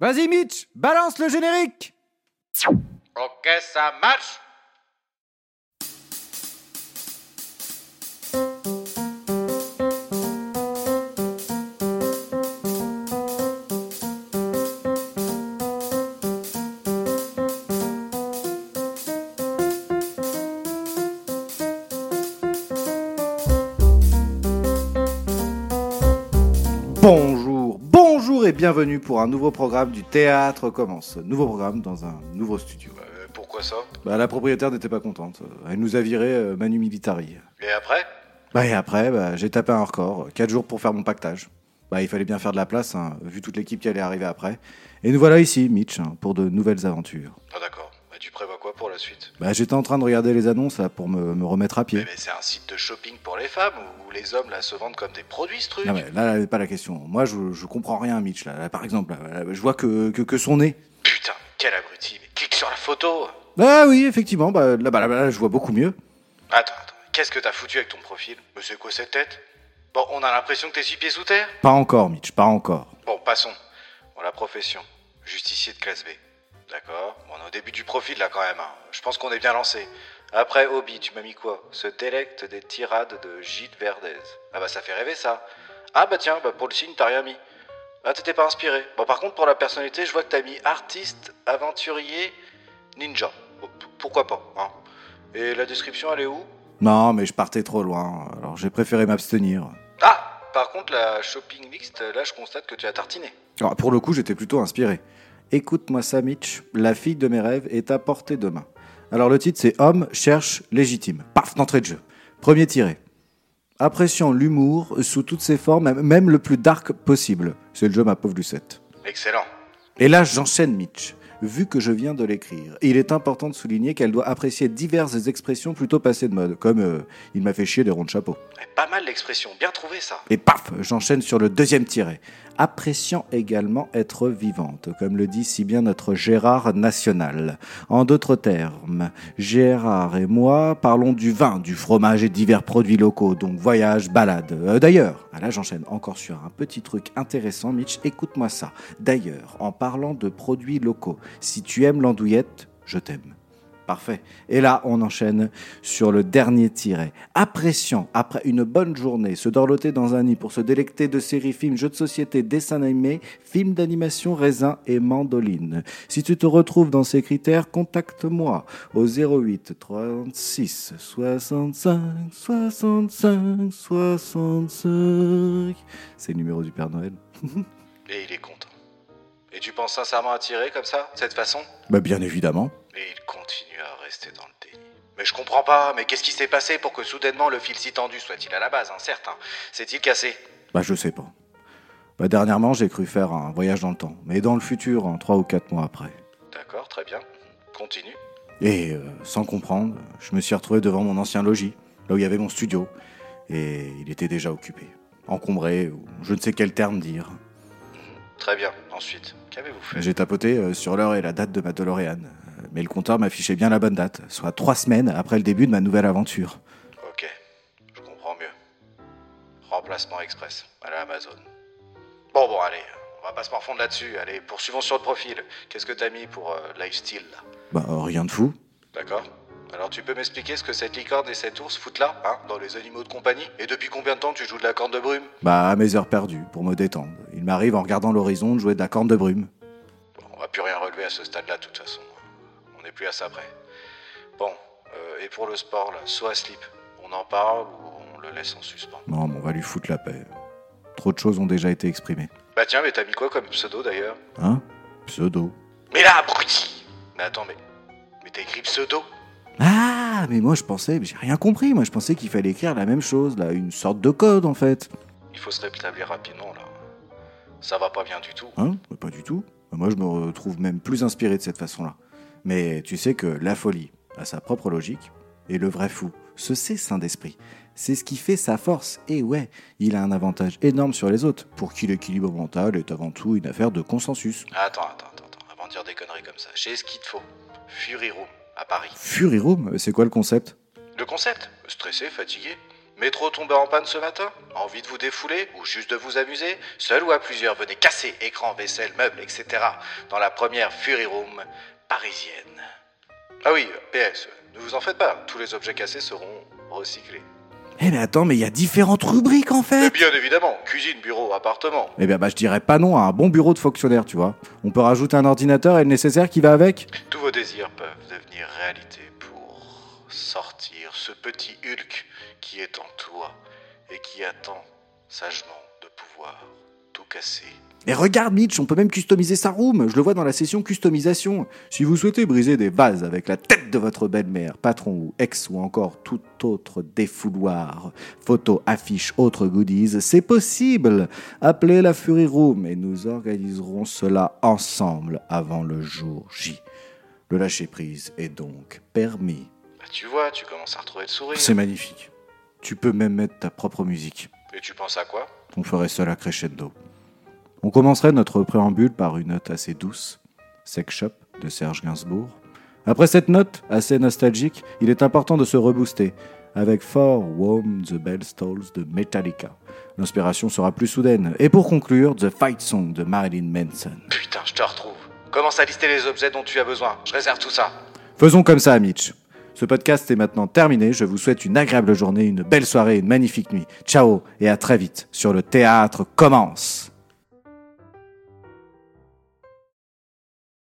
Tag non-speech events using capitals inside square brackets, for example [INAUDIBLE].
Vas-y Mitch, balance le générique. Ok, ça marche. Bonjour, bonjour et bienvenue pour un nouveau programme du Théâtre Commence. Nouveau programme dans un nouveau studio. Euh, Pourquoi ça? Bah, la propriétaire n'était pas contente. Elle nous a viré euh, Manu Militari. Et après? Bah, et après, bah, j'ai tapé un record. 4 jours pour faire mon pactage. Bah, il fallait bien faire de la place, hein, vu toute l'équipe qui allait arriver après. Et nous voilà ici, Mitch, hein, pour de nouvelles aventures. Ah d'accord. Bah, tu prévois quoi pour la suite? Bah, j'étais en train de regarder les annonces là, pour me, me remettre à Mais, pied. mais c'est un site de shopping pour les femmes où les hommes là se vendent comme des produits ce truc Non, mais là, là, pas la question. Moi, je, je comprends rien, Mitch. Là, Là, par exemple, là, là, je vois que, que, que son nez. Putain, quel abruti Mais clique sur la photo Ah oui, effectivement, bah, là, bah, là, là, je vois beaucoup mieux. Attends, attends. Qu'est-ce que t'as foutu avec ton profil? Mais c'est quoi cette tête? Bon, on a l'impression que t'es six pieds sous terre? Pas encore, Mitch, pas encore. Bon, passons. Bon, la profession. Justicier de classe B. D'accord Bon, on est au début du profil là quand même. hein. Je pense qu'on est bien lancé. Après, hobby, tu m'as mis quoi? Se délecte des tirades de Gilles Verdez. Ah bah ça fait rêver ça. Ah bah tiens, bah pour le signe, t'as rien mis. Ah, t'étais pas inspiré. Bon, par contre, pour la personnalité, je vois que t'as mis artiste, aventurier, ninja. Bon, p- pourquoi pas, hein Et la description, elle est où? Non, mais je partais trop loin, alors j'ai préféré m'abstenir. Ah Par contre, la shopping list, là, je constate que tu as tartiné. Alors, pour le coup, j'étais plutôt inspiré. Écoute-moi ça, Mitch. La fille de mes rêves est à portée de main. Alors, le titre, c'est Homme cherche légitime. Paf, d'entrée de jeu. Premier tiré. Appréciant l'humour sous toutes ses formes, même le plus dark possible. C'est le jeu, ma pauvre Lucette. Excellent. Et là, j'enchaîne Mitch. Vu que je viens de l'écrire, il est important de souligner qu'elle doit apprécier diverses expressions plutôt passées de mode, comme euh, il m'a fait chier des ronds de chapeau. Eh, Pas mal l'expression, bien trouvé ça. Et paf, j'enchaîne sur le deuxième tiret. Appréciant également être vivante, comme le dit si bien notre Gérard national. En d'autres termes, Gérard et moi parlons du vin, du fromage et divers produits locaux, donc voyage, balade. Euh, D'ailleurs, ah là j'enchaîne encore sur un petit truc intéressant, Mitch, écoute-moi ça. D'ailleurs, en parlant de produits locaux, si tu aimes l'andouillette, je t'aime. Parfait. Et là, on enchaîne sur le dernier tiret. Appréciant, après une bonne journée, se dorloter dans un nid pour se délecter de séries, films, jeux de société, dessins animés, films d'animation, raisins et mandoline. Si tu te retrouves dans ces critères, contacte-moi au 08 36 65 65 65. C'est le numéro du Père Noël. [LAUGHS] Et il est content. Et tu penses sincèrement à tirer comme ça, de cette façon? Bah bien évidemment. Et il continue dans le déni. Mais je comprends pas, mais qu'est-ce qui s'est passé pour que soudainement le fil si tendu soit-il à la base, hein, certes hein S'est-il cassé? Bah je sais pas. Bah dernièrement, j'ai cru faire un voyage dans le temps, mais dans le futur, en trois ou quatre mois après. D'accord, très bien. Continue. Et euh, sans comprendre, je me suis retrouvé devant mon ancien logis, là où il y avait mon studio, et il était déjà occupé, encombré, ou je ne sais quel terme dire. Très bien. Ensuite, qu'avez-vous fait? J'ai tapoté euh, sur l'heure et la date de ma DeLorean, mais le compteur m'affichait bien la bonne date, soit trois semaines après le début de ma nouvelle aventure. Ok, je comprends mieux. Remplacement express à la Amazon. Bon, bon, allez, on va pas se morfondre là-dessus. Allez, poursuivons sur le profil. Qu'est-ce que t'as mis pour euh, lifestyle là? Bah euh, rien de fou. D'accord Alors tu peux m'expliquer ce que cette licorne et cet ours foutent là, hein, dans les animaux de compagnie? Et depuis combien de temps tu joues de la corne de brume? Bah à mes heures perdues, pour me détendre. Il m'arrive en regardant l'horizon de jouer de la corne de brume. Bon, on va plus rien relever à ce stade-là, de toute façon. On n'est plus à ça près. Bon, euh, et pour le sport, là, à slip, on en parle ou on le laisse en suspens Non, mais on va lui foutre la paix. Trop de choses ont déjà été exprimées. Bah tiens, mais t'as mis quoi comme pseudo d'ailleurs? Hein? Pseudo. Mais là, abruti Mais attends, mais. Mais t'as écrit pseudo Ah, mais moi je pensais, j'ai rien compris. Moi je pensais qu'il fallait écrire la même chose, là, une sorte de code en fait. Il faut se rétablir rapidement là. Ça va pas bien du tout. Hein? Pas du tout. Moi je me retrouve même plus inspiré de cette façon-là. Mais tu sais que la folie a sa propre logique, et le vrai fou se sait saint d'esprit. C'est ce qui fait sa force. Et ouais, il a un avantage énorme sur les autres, pour qui l'équilibre mental est avant tout une affaire de consensus. Attends, attends, attends, attends. Avant de dire des conneries comme ça, j'ai ce qu'il te faut. Fury Room, à Paris. Fury Room, c'est quoi le concept? Le concept? Stressé, fatigué? Métro tombé en panne ce matin? Envie de vous défouler ou juste de vous amuser? Seul ou à plusieurs, venez casser écran, vaisselle, meubles, etc. dans la première Fury Room parisienne. Ah oui, PS, ne vous en faites pas, tous les objets cassés seront recyclés. Eh mais attends, mais il y a différentes rubriques en Et fait bien évidemment, cuisine, bureau, appartement. Eh bien bah je dirais pas non à un bon bureau de fonctionnaire, tu vois. On peut rajouter un ordinateur et le nécessaire qui va avec Tous vos désirs peuvent devenir réalité pour sortir ce petit Hulk qui est en toi et qui attend sagement de pouvoir tout casser. Et regarde Mitch, on peut même customiser sa room. Je le vois dans la session customisation. Si vous souhaitez briser des vases avec la tête de votre belle-mère, patron ou ex ou encore tout autre défouloir, photos, affiches, autres goodies, c'est possible. Appelez la Fury Room et nous organiserons cela ensemble avant le jour J. Le lâcher-prise est donc permis. Bah tu vois, tu commences à retrouver le sourire. C'est magnifique. Tu peux même mettre ta propre musique. Et tu penses à quoi? On ferait cela crescendo. On commencerait notre préambule par une note assez douce, Sex Shop de Serge Gainsbourg. Après cette note assez nostalgique, il est important de se rebooster avec For Whom the Bell Tolls de Metallica. L'inspiration sera plus soudaine. Et pour conclure, The Fight Song de Marilyn Manson. Putain, je te retrouve. Commence à lister les objets dont tu as besoin. Je réserve tout ça. Faisons comme ça, Mitch. Ce podcast est maintenant terminé. Je vous souhaite une agréable journée, une belle soirée, une magnifique nuit. Ciao et à très vite sur le théâtre commence.